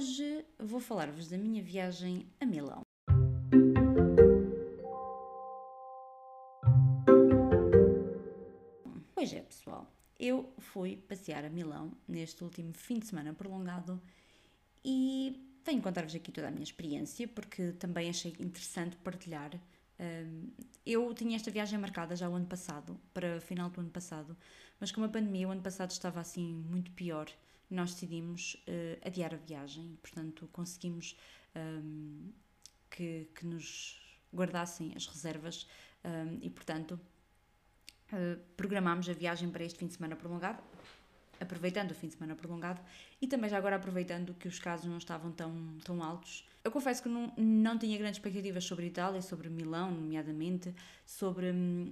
Hoje vou falar-vos da minha viagem a Milão. Pois é, pessoal, eu fui passear a Milão neste último fim de semana prolongado e venho contar-vos aqui toda a minha experiência porque também achei interessante partilhar. Eu tinha esta viagem marcada já o ano passado, para o final do ano passado, mas como a pandemia o ano passado estava assim muito pior, nós decidimos uh, adiar a viagem, portanto conseguimos um, que, que, nos guardassem as reservas um, e portanto uh, programámos a viagem para este fim de semana prolongado, aproveitando o fim de semana prolongado e também já agora aproveitando que os casos não estavam tão, tão altos. Eu confesso que não, não tinha grandes expectativas sobre Itália, sobre Milão, nomeadamente, sobre hum,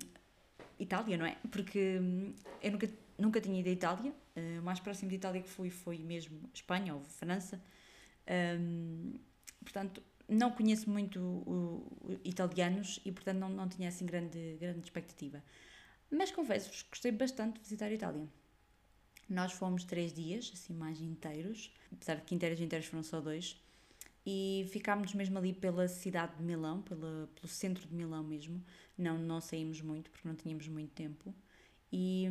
Itália, não é? Porque hum, eu nunca, nunca tinha ido à Itália, uh, o mais próximo de Itália que fui foi mesmo Espanha ou França. Um, portanto, não conheço muito o, o, italianos e, portanto, não, não tinha assim grande, grande expectativa. Mas confesso-vos que gostei bastante de visitar a Itália. Nós fomos três dias, assim, mais inteiros, apesar de que inteiros inteiros foram só dois, e ficámos mesmo ali pela cidade de Milão, pela, pelo centro de Milão mesmo. Não, não saímos muito, porque não tínhamos muito tempo. E,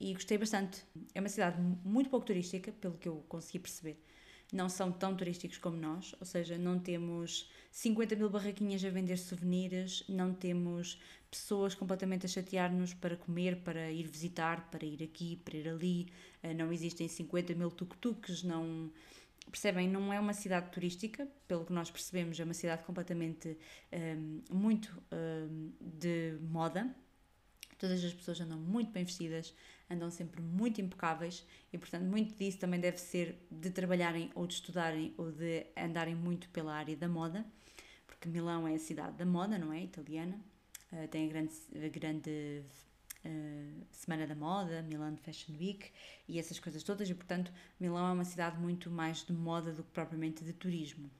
e gostei bastante. É uma cidade muito pouco turística, pelo que eu consegui perceber não são tão turísticos como nós, ou seja, não temos 50 mil barraquinhas a vender souvenirs, não temos pessoas completamente a chatear-nos para comer, para ir visitar, para ir aqui, para ir ali, eh, não existem 50 mil tuk-tuks, não. Percebem? Não é uma cidade turística, pelo que nós percebemos, é uma cidade completamente um, ehm, muito um, ehm, de moda. Todas as pessoas andam muito bem vestidas, andam sempre muito impecáveis e, portanto, muito disso também deve ser de trabalharem ou de estudarem ou de andarem muito pela área da moda, porque Milão é a cidade da moda, não é? Italiana. Uh, tem a grande, a grande uh, Semana da Moda, Milão Fashion Week e essas coisas todas, e, portanto, Milão é uma cidade muito mais de moda do que propriamente de turismo.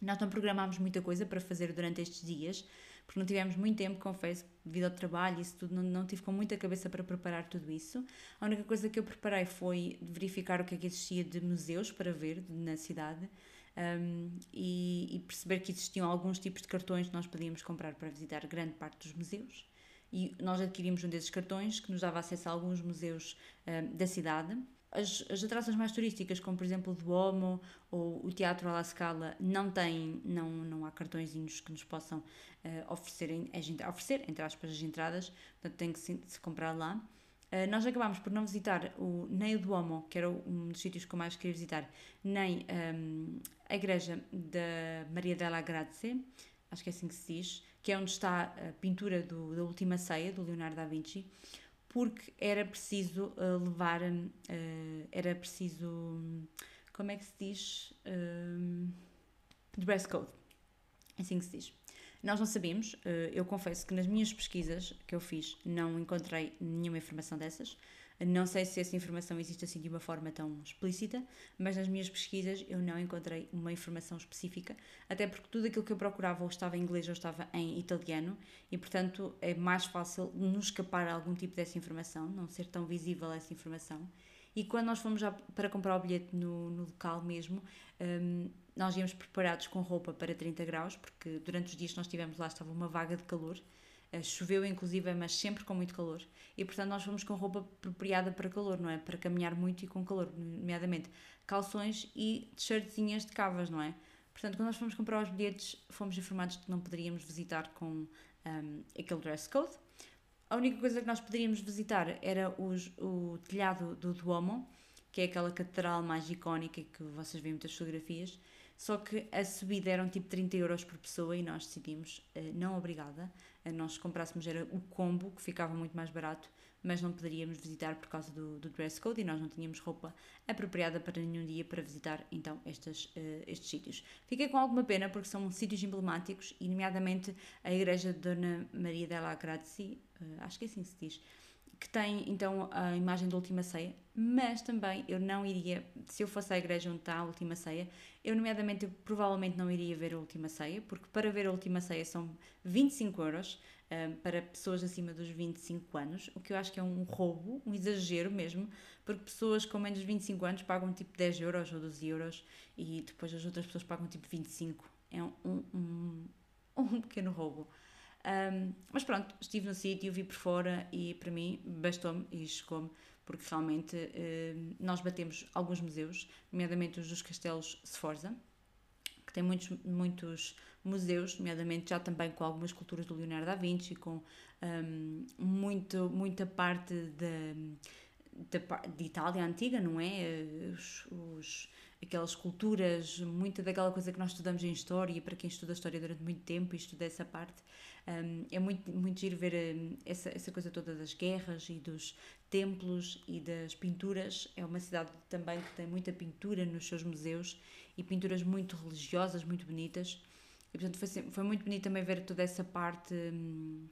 Nós não programámos muita coisa para fazer durante estes dias, porque não tivemos muito tempo, confesso, devido ao trabalho, isso tudo, não, não tive com muita cabeça para preparar tudo isso. A única coisa que eu preparei foi verificar o que é que existia de museus para ver na cidade. Um, e, e, perceber que existiam alguns tipos de cartões que nós podíamos comprar para visitar grande parte dos museus. E nós adquirimos um desses cartões que nos dava acesso a alguns museus um, da cidade as, as atrações mais turísticas, como por exemplo o Duomo ou o Teatro alla Scala, não têm, não, não há cartõezinhos que nos possam uh, oferecer, oferecer, entre aspas, as entradas, portanto tem que se, se comprar lá. Uh, nós acabámos por não visitar o, nem o Duomo, que era um dos sítios que eu mais queria visitar, nem um, ehm, a igreja da Maria della Grazie, acho que é assim que se diz, que é onde está a pintura do, da Última Ceia, do Leonardo da Vinci, porque era preciso uh, levar, uh, era preciso, como é que se diz? Uh, dress code, é assim que se diz. Nós não sabemos, eu confesso que nas minhas pesquisas que eu fiz não encontrei nenhuma informação dessas. Não sei se essa informação existe assim de uma forma tão explícita, mas nas minhas pesquisas eu não encontrei uma informação específica, até porque tudo aquilo que eu procurava ou estava em inglês ou estava em italiano, e portanto é mais fácil nos escapar algum tipo dessa informação, não ser tão visível essa informação. E quando nós fomos para comprar o bilhete no, no local mesmo, um, nós íamos preparados com roupa para 30 graus, porque durante os dias que nós estivemos lá estava uma vaga de calor, choveu inclusive, mas sempre com muito calor. E portanto nós fomos com roupa apropriada para calor, não é? Para caminhar muito e com calor, nomeadamente calções e t-shirtzinhas de cavas, não é? Portanto, quando nós fomos comprar os bilhetes, fomos informados que não poderíamos visitar com um, aquele dress code. A única coisa que nós poderíamos visitar era os, o telhado do Duomo, que é aquela catedral mais icónica que vocês veem muitas fotografias. Só que a subida eram tipo 30 euros por pessoa e nós decidimos, uh, não obrigada, nós comprássemos era o combo, que ficava muito mais barato, mas não poderíamos visitar por causa do, do dress code e nós não tínhamos roupa apropriada para nenhum dia para visitar então estes, uh, estes sítios. Fiquei com alguma pena porque são sítios emblemáticos e nomeadamente a igreja de Dona Maria della Grazie, uh, acho que é assim que se diz, que tem então a imagem da última ceia, mas também eu não iria, se eu fosse à igreja onde está a última ceia, eu nomeadamente eu provavelmente não iria ver a última ceia, porque para ver a última ceia são 25 euros um, para pessoas acima dos 25 anos, o que eu acho que é um roubo, um exagero mesmo, porque pessoas com menos de 25 anos pagam tipo 10 euros ou 12 euros e depois as outras pessoas pagam tipo 25. É um, um, um pequeno roubo. Um, mas pronto, estive no sítio, vi por fora e para mim bastou-me e chegou-me, porque realmente nós batemos alguns museus, nomeadamente os dos castelos Sforza, que tem muitos, muitos museus, nomeadamente já também com algumas culturas do Leonardo da Vinci, com um, muito, muita parte de, de, de, Itália antiga, não é? Os, os aquelas culturas, muita daquela coisa que nós estudamos em História, para quem estuda História durante muito tempo e estuda essa parte, um, é muito, muito giro ver um, essa, essa coisa toda das guerras e dos templos e das pinturas. É uma cidade também que tem muita pintura nos seus museus e pinturas muito religiosas, muito bonitas. E, portanto, foi, foi muito bonito também ver toda essa parte um,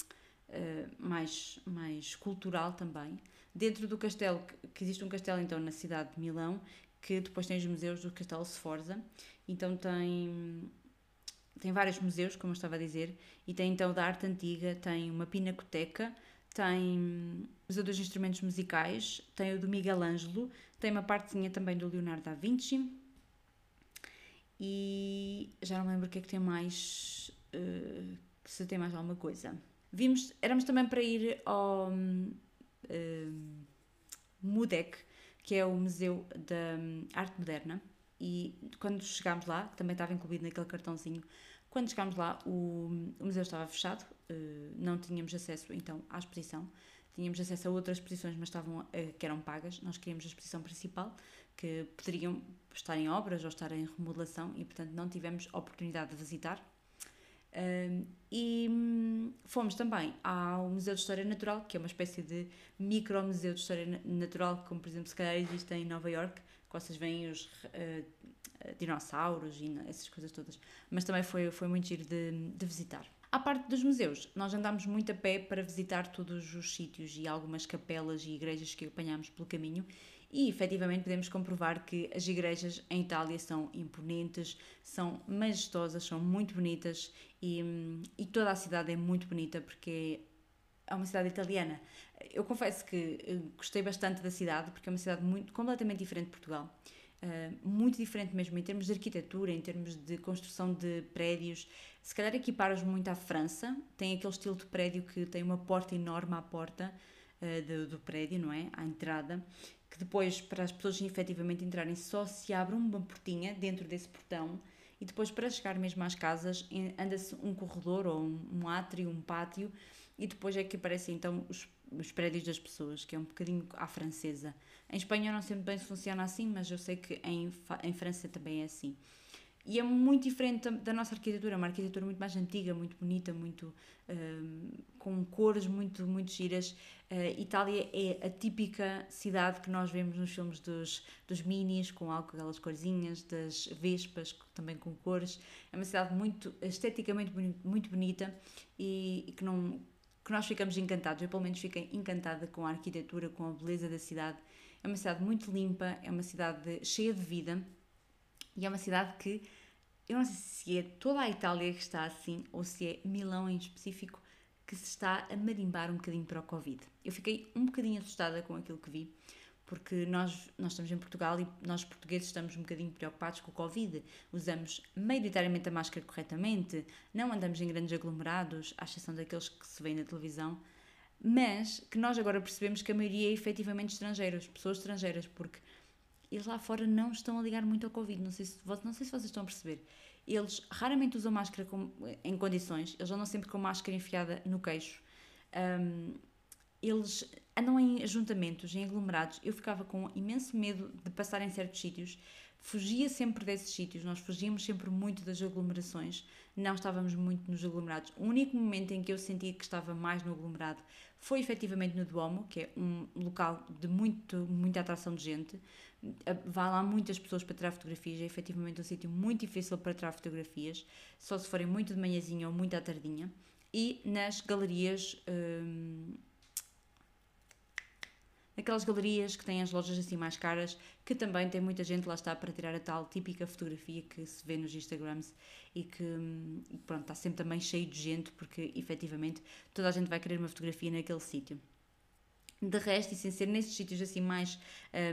uh, mais, mais cultural também. Dentro do castelo, que existe um castelo então na cidade de Milão, que depois tem os museus do Castelo Sforza, então tem tem vários museus, como eu estava a dizer, e tem então da arte antiga, tem uma pinacoteca, tem o Museu dos Instrumentos Musicais, tem o do Miguel Ângelo, tem uma partezinha também do Leonardo da Vinci e já não lembro o que é que tem mais, uh, se tem mais alguma coisa. Vimos, éramos também para ir ao uh, MUDEC, que é o Museu da Arte Moderna, e quando chegámos lá, também estava incluído naquele cartãozinho, quando chegámos lá o, o museu estava fechado, uh, não tínhamos acesso então à exposição, tínhamos acesso a outras exposições, mas estavam, uh, que eram pagas, nós queríamos a exposição principal, que poderiam estar em obras ou estar em remodelação e portanto não tivemos oportunidade de visitar. Uh, e hum, fomos também ao Museu de História Natural, que é uma espécie de micro-museu de História Natural, como por exemplo se calhar existe em Nova York, vocês veem os uh, dinossauros e essas coisas todas. Mas também foi, foi muito giro de, de visitar. À parte dos museus, nós andámos muito a pé para visitar todos os sítios e algumas capelas e igrejas que apanhámos pelo caminho e efetivamente podemos comprovar que as igrejas em Itália são imponentes, são majestosas, são muito bonitas e, e toda a cidade é muito bonita porque é uma cidade italiana. Eu confesso que eh, gostei bastante da cidade porque é uma cidade muito completamente diferente de Portugal. Uh, muito diferente mesmo em termos de arquitetura, em termos de construção de prédios. Se calhar equiparam muito à França, tem aquele estilo de prédio que tem uma porta enorme à porta uh, do, do, prédio, não é? À entrada, que depois, para as pessoas efetivamente entrarem, só se abre uma portinha dentro desse portão e depois, para chegar mesmo às casas, anda-se um corredor ou um, átrio, um pátio e depois é que aparecem então os, os prédios das pessoas, que é um bocadinho à francesa. Em Espanha não sei bem se funciona assim, mas eu sei que em, em França também é assim. E é muito diferente da nossa arquitetura, é uma arquitetura muito mais antiga, muito bonita, muito um, com cores muito, muito giras. Uh, Itália é a típica cidade que nós vemos nos filmes dos, dos minis, com aquelas corzinhas, das vespas, também com cores. É uma cidade muito esteticamente muito bonita e, e que não que nós ficamos encantados, eu pelo menos fiquei encantada com a arquitetura, com a beleza da cidade. É uma cidade muito limpa, é uma cidade cheia de vida e é uma cidade que eu não sei se é toda a Itália que está assim ou se é Milão em específico que se está a marimbar um bocadinho para o Covid. Eu fiquei um bocadinho assustada com aquilo que vi porque nós, nós estamos em Portugal e nós portugueses estamos um bocadinho preocupados com o Covid. Usamos maioritariamente a máscara corretamente, não andamos em grandes aglomerados, à exceção daqueles que se veem na televisão, mas que nós agora percebemos que a maioria é efetivamente estrangeiros, pessoas estrangeiras, porque eles lá fora não estão a ligar muito ao Covid, não sei se, não sei se vocês estão a perceber. Eles raramente usam máscara com, em condições, eles andam sempre com máscara enfiada no queixo. Um, eles andam em ajuntamentos, em aglomerados. Eu ficava com imenso medo de passar em certos sítios, fugia sempre desses sítios, nós fugíamos sempre muito das aglomerações, não estávamos muito nos aglomerados. O único momento em que eu sentia que estava mais no aglomerado foi efetivamente no Duomo, que é um local de muito, muita atração de gente. Vá lá muitas pessoas para tirar fotografias, é efetivamente um sítio muito difícil para tirar fotografias, só se forem muito de manhãzinha ou muito à tardinha. E nas galerias. Hum, aquelas galerias que têm as lojas assim mais caras, que também tem muita gente lá está para tirar a tal típica fotografia que se vê nos Instagrams e que pronto, está sempre também cheio de gente porque efetivamente toda a gente vai querer uma fotografia naquele sítio. De resto, e sem ser nesses sítios assim mais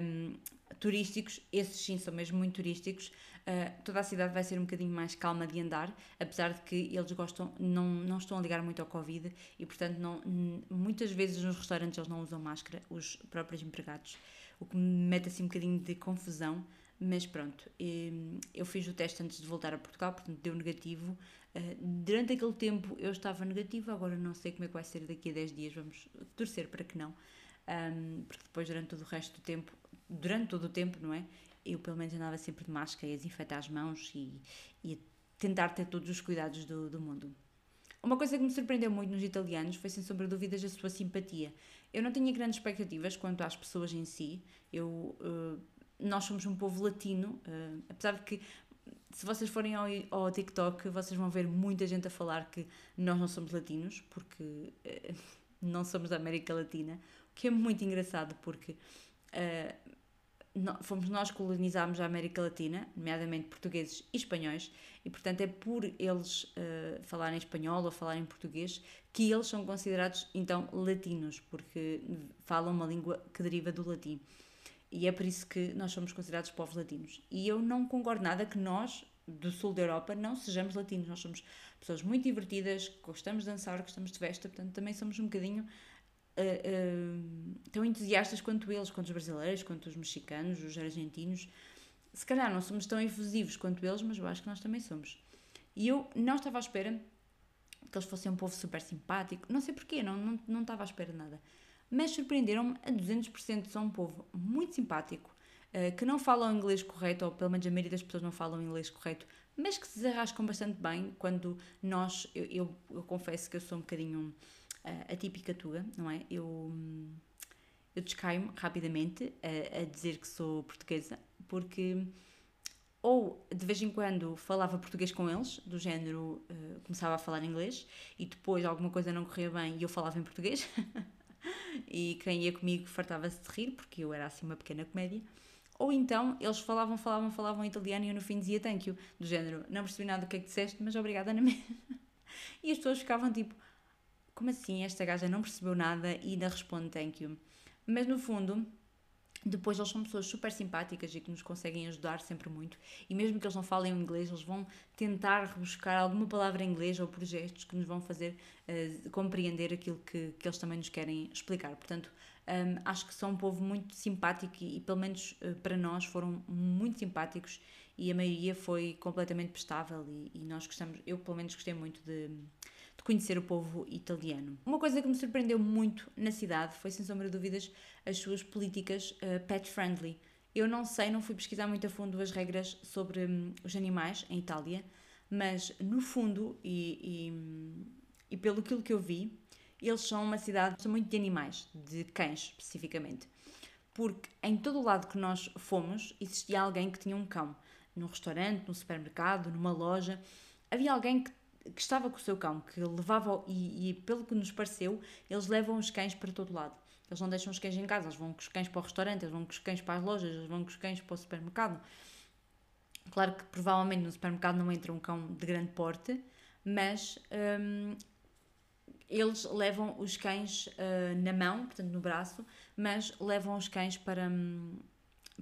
um, turísticos, esses sim são mesmo muito turísticos, uh, toda a cidade vai ser um bocadinho mais calma de andar, apesar de que eles gostam, não, não estão a ligar muito ao Covid e, portanto, não, muitas vezes nos restaurantes eles não usam máscara, os próprios empregados, o que me mete assim um bocadinho de confusão, mas pronto, eu fiz o teste antes de voltar a Portugal, portanto deu negativo. Uh, durante aquele tempo eu estava negativo, agora não sei como é que vai ser daqui a 10 dias, vamos torcer para que não porque depois durante todo o resto do tempo, durante todo o tempo, não é? Eu pelo menos andava sempre de máscara e a desinfetar as mãos e, e tentar ter todos os cuidados do, do mundo. Uma coisa que me surpreendeu muito nos italianos foi, sem sombra de dúvidas, a sua simpatia. Eu não tinha grandes expectativas quanto às pessoas em si. Eu, uh, nós somos um povo latino, uh, apesar de que, se vocês forem ao, ao, TikTok, vocês vão ver muita gente a falar que nós não somos latinos, porque uh, não somos da América Latina que é muito engraçado porque fomos nós que colonizámos a América Latina, nomeadamente portugueses e espanhóis, e portanto é por eles uh, falarem espanhol ou falarem português que eles são considerados então latinos, porque falam uma língua que deriva do latim. E é por isso que nós somos considerados povos latinos. E eu não concordo nada que nós, do sul da Europa, não sejamos latinos. Nós somos pessoas muito divertidas, gostamos de dançar, gostamos de festa, portanto também somos um bocadinho uh, tão entusiastas quanto eles, quanto os brasileiros, quanto os mexicanos, os argentinos. Se calhar não somos tão efusivos quanto eles, mas eu acho que nós também somos. E eu não estava à espera que eles fossem um povo super simpático, não sei porquê, não, não, não estava à espera de nada. Mas surpreenderam-me a 200%, são um povo muito simpático, uh, que não falam inglês correto, ou pelo menos a maioria das pessoas não falam inglês correto, mas que se desarrascam bastante bem quando nós, eu, eu, eu confesso que eu sou um bocadinho a típica tuga, não é? Eu, eu descaio-me rapidamente a, a, dizer que sou portuguesa, porque ou de vez em quando falava português com eles, do género uh, começava a falar inglês e depois alguma coisa não corria bem e eu falava em português. e quem ia comigo fartava-se de rir, porque eu era assim uma pequena comédia. Ou então eles falavam, falavam, falavam italiano e eu no fim dizia thank you, do género não percebi nada do que é que disseste, mas obrigada na mesma. e as pessoas ficavam tipo, como assim esta gaja não percebeu nada e ainda responde thank you? Mas no fundo, depois eles são pessoas super simpáticas e que nos conseguem ajudar sempre muito. E mesmo que eles não falem inglês, eles vão tentar rebuscar alguma palavra em inglês ou projetos que nos vão fazer uh, compreender aquilo que, que eles também nos querem explicar. Portanto, um, acho que são um povo muito simpático e, e pelo menos uh, para nós, foram muito simpáticos e a maioria foi completamente prestável e, e nós gostamos, eu pelo menos gostei muito de de conhecer o povo italiano. Uma coisa que me surpreendeu muito na cidade foi, sem sombra de dúvidas, as suas políticas uh, pet-friendly. Eu não sei, não fui pesquisar muito a fundo as regras sobre um, os animais em Itália, mas no fundo, e, e, e pelo aquilo que eu vi, eles são uma cidade são muito de animais, de cães especificamente. Porque em todo o lado que nós fomos, existia alguém que tinha um cão. Num restaurante, num supermercado, numa loja, havia alguém que que estava com o seu cão, que levava, e, e, pelo que nos pareceu, eles levam os cães para todo lado. Eles não deixam os cães em casa, eles vão com os cães para o restaurante, eles vão com os cães para as lojas, eles vão com os cães para o supermercado. Claro que provavelmente no supermercado não entra um cão de grande porte, mas hum, eles levam os cães uh, na mão, portanto no braço, mas levam os cães para, hum,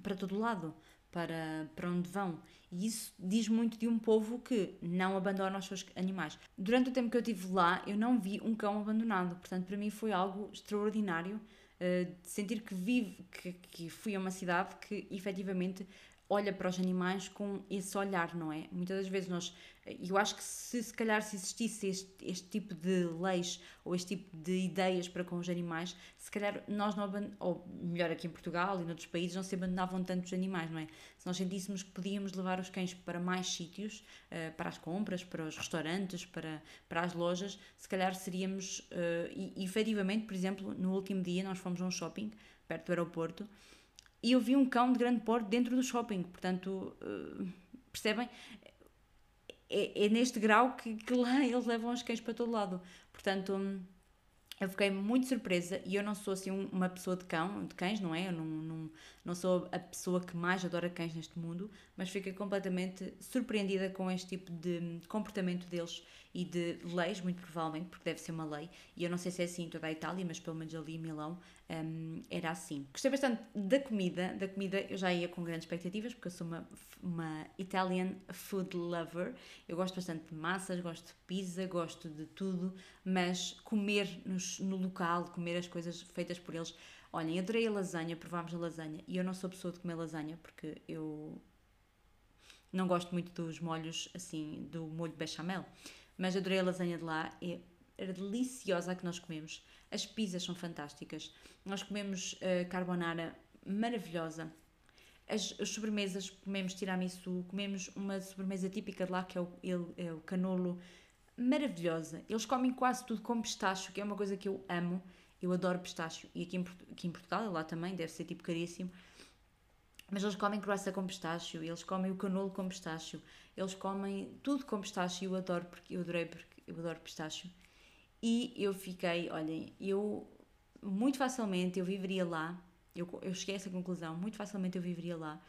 para todo lado para, para onde vão. E isso diz muito de um povo que não abandona os seus animais. Durante o tempo que eu estive lá, eu não vi um cão abandonado. Portanto, para mim foi algo extraordinário uh, sentir que vive, que, que fui a uma cidade que efetivamente olha para os animais com esse olhar, não é? Muitas das vezes nós, eu acho que se se calhar se existisse este, este tipo de leis ou este tipo de ideias para com os animais, se calhar nós não, ou melhor aqui em Portugal e noutros países, não se abandonavam tantos animais, não é? Se nós sentíssemos que podíamos levar os cães para mais sítios, uh, para as compras, para os restaurantes, para, para as lojas, se calhar seríamos, uh, e, e efetivamente, por exemplo, no último dia nós fomos a um shopping perto do aeroporto e eu vi um cão de grande porte dentro do shopping. Portanto, uh, percebem? É, é, neste grau que, que, lá eles levam os cães para todo lado. Portanto, um, eu fiquei muito surpresa e eu não sou assim uma pessoa de cão, de cães, não é? Eu não, não, não sou a pessoa que mais adora cães neste mundo, mas fiquei completamente surpreendida com este tipo de comportamento deles e de leis, muito provavelmente, porque deve ser uma lei, e eu não sei se é assim em toda a Itália, mas pelo menos ali em Milão um, era assim. Gostei bastante da comida, da comida eu já ia com grandes expectativas, porque eu sou uma, uma Italian food lover, eu gosto bastante de massas, gosto de pizza, gosto de tudo, mas comer nos, no local, comer as coisas feitas por eles, olhem, adorei a lasanha, provámos a lasanha, e eu não sou pessoa de comer lasanha, porque eu não gosto muito dos molhos, assim, do molho bechamel, mas adorei a lasanha de lá, é, deliciosa que nós comemos. As pizzas são fantásticas. Nós comemos uh, carbonara maravilhosa. As, as, sobremesas, comemos tiramisu, comemos uma sobremesa típica de lá que é o, ele, é o canolo, maravilhosa. Eles comem quase tudo com pistacho, que é uma coisa que eu amo. Eu adoro pistacho. E aqui em, aqui em Portugal, lá também, deve ser tipo caríssimo. Mas eles comem croissant com pistacho, eles comem o canolo com pistacho, eles comem tudo com pistacho e eu adoro, porque eu adorei porque eu adoro pistacho. E eu fiquei, olhem, eu muito facilmente eu viveria lá, eu, eu cheguei a essa conclusão, muito facilmente eu viveria lá,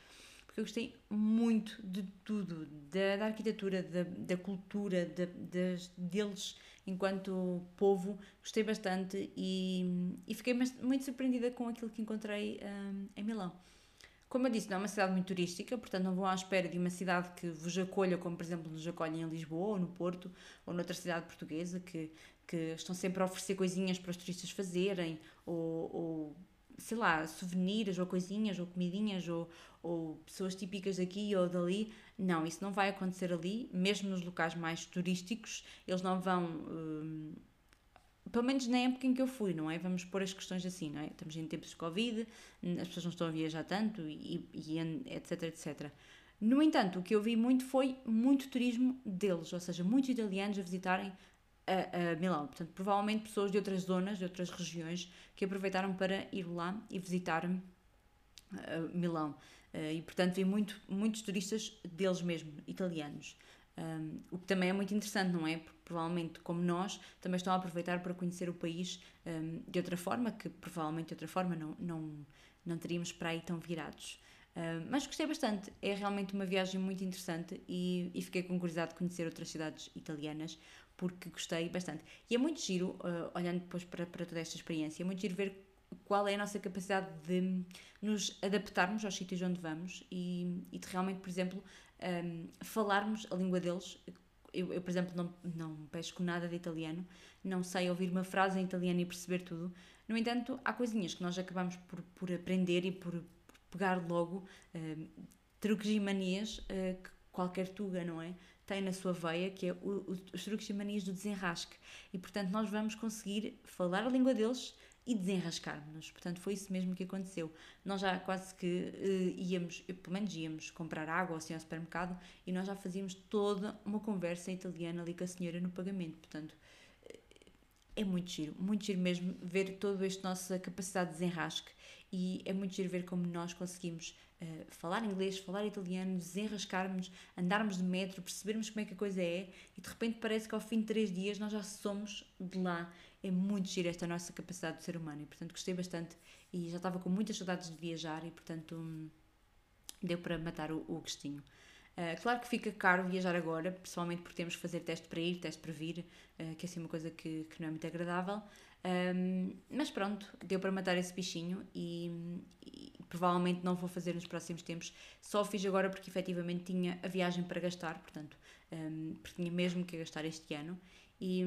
porque eu gostei muito de tudo, da, da arquitetura, da, da cultura, da, das, deles enquanto povo, gostei bastante e, e fiquei muito surpreendida com aquilo que encontrei um, em Milão. Como eu disse, não é uma cidade muito turística, portanto não vão à espera de uma cidade que vos acolha, como por exemplo nos acolhem em Lisboa, ou no Porto, ou noutra cidade portuguesa, que, que estão sempre a oferecer coisinhas para os turistas fazerem, ou, ou sei lá, souvenirs, ou coisinhas, ou comidinhas, ou, ou pessoas típicas daqui ou dali. Não, isso não vai acontecer ali, mesmo nos locais mais turísticos, eles não vão. Hum, pelo menos na época em que eu fui, não é? Vamos pôr as questões assim, não é? Estamos em tempos de Covid, as pessoas não estão a viajar tanto, e, e etc, etc. No entanto, o que eu vi muito foi muito turismo deles, ou seja, muitos italianos a visitarem a, a, Milão. Portanto, provavelmente pessoas de outras zonas, de outras regiões, que aproveitaram para ir lá e visitar uh, Milão. Uh, e, portanto, vi muito, muitos turistas deles mesmo, italianos. Um, o que também é muito interessante, não é? Porque provavelmente, como nós, também estão a aproveitar para conhecer o país um, de outra forma, que provavelmente de outra forma não, não, não teríamos para aí tão virados. Uh, mas gostei bastante, é realmente uma viagem muito interessante e, e, fiquei com curiosidade de conhecer outras cidades italianas porque gostei bastante. E é muito giro, uh, olhando depois para, para toda esta experiência, é muito giro ver qual é a nossa capacidade de nos adaptarmos aos sítios onde vamos e, e de realmente, por exemplo, um, falarmos a língua deles. Eu, eu, por exemplo, não, não pesco nada de italiano, não sei ouvir uma frase em italiano e perceber tudo. No entanto, há coisinhas que nós acabamos por, por aprender e por, por pegar logo, um, truques e manias uh, que qualquer tuga, não é? Tem na sua veia, que é o, o, os truques e manias do desenrasque. E portanto, nós vamos conseguir falar a língua deles e desenrascar-nos. Portanto, foi isso mesmo que aconteceu. Nós já quase que uh, íamos, pelo menos íamos comprar água assim ao supermercado e nós já fazíamos toda uma conversa italiana ali com a senhora no pagamento. Portanto, é muito giro, muito giro mesmo ver toda esta nossa capacidade de desenrasque. E é muito giro ver como nós conseguimos uh, falar inglês, falar italiano, desenrascarmos, andarmos de metro, percebermos como é que a coisa é. E de repente parece que ao fim de três dias nós já somos de lá. É muito giro esta nossa capacidade de ser humano. E, portanto, gostei bastante. E já estava com muitas saudades de viajar e, portanto, hum, deu para matar o, o gostinho. Uh, claro que fica caro viajar agora, pessoalmente porque temos que fazer teste para ir, teste para vir, uh, que é assim uma coisa que, que não é muito agradável. Um, mas pronto, deu para matar esse bichinho e, e, provavelmente não vou fazer nos próximos tempos. Só fiz agora porque efetivamente tinha a viagem para gastar, portanto, um, porque tinha mesmo que gastar este ano e,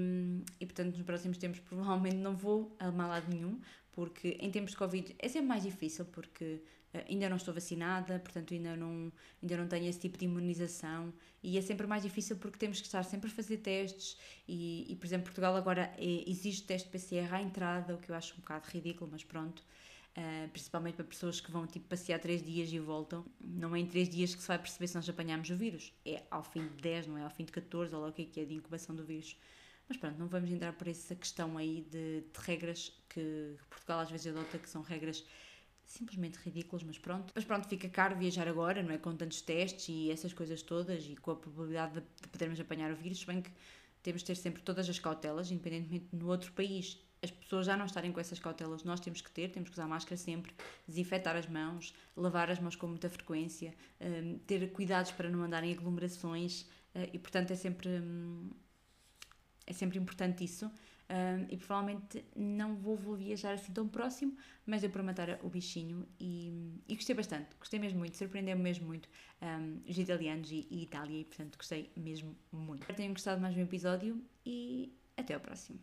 e portanto, nos próximos tempos, provavelmente não vou a mal lado nenhum, porque em tempos de Covid é sempre mais difícil, porque ainda não estou vacinada, portanto, ainda não, ainda não tenho esse tipo de imunização, e é sempre mais difícil porque temos que estar sempre a fazer testes. E, e por exemplo, Portugal agora é, exige teste PCR à entrada, o que eu acho um bocado ridículo, mas pronto. Uh, principalmente para pessoas que vão tipo passear 3 dias e voltam, não é em 3 dias que se vai perceber se nós apanhamos o vírus, é ao fim de 10, não é ao fim de 14, ou o que é que é de incubação do vírus. Mas pronto, não vamos entrar por essa questão aí de, de regras que Portugal às vezes adota, que são regras simplesmente ridículas, mas pronto. Mas pronto, fica caro viajar agora, não é? Com tantos testes e essas coisas todas e com a probabilidade de, de podermos apanhar o vírus, bem que temos de ter sempre todas as cautelas, independentemente no outro país as pessoas já não estarem com essas cautelas, nós temos que ter, temos que usar máscara sempre, desinfetar as mãos, lavar as mãos com muita frequência, um, ter cuidados para não andar em aglomerações uh, e, portanto, é sempre, um, é sempre importante isso. E provavelmente não vou, vou, viajar assim tão próximo, mas deu para matar o bichinho e, e gostei bastante, gostei mesmo muito, surpreendeu-me mesmo muito um, os italianos e, e Itália e portanto gostei mesmo muito. Espero que tenham gostado mais um episódio e até ao próximo.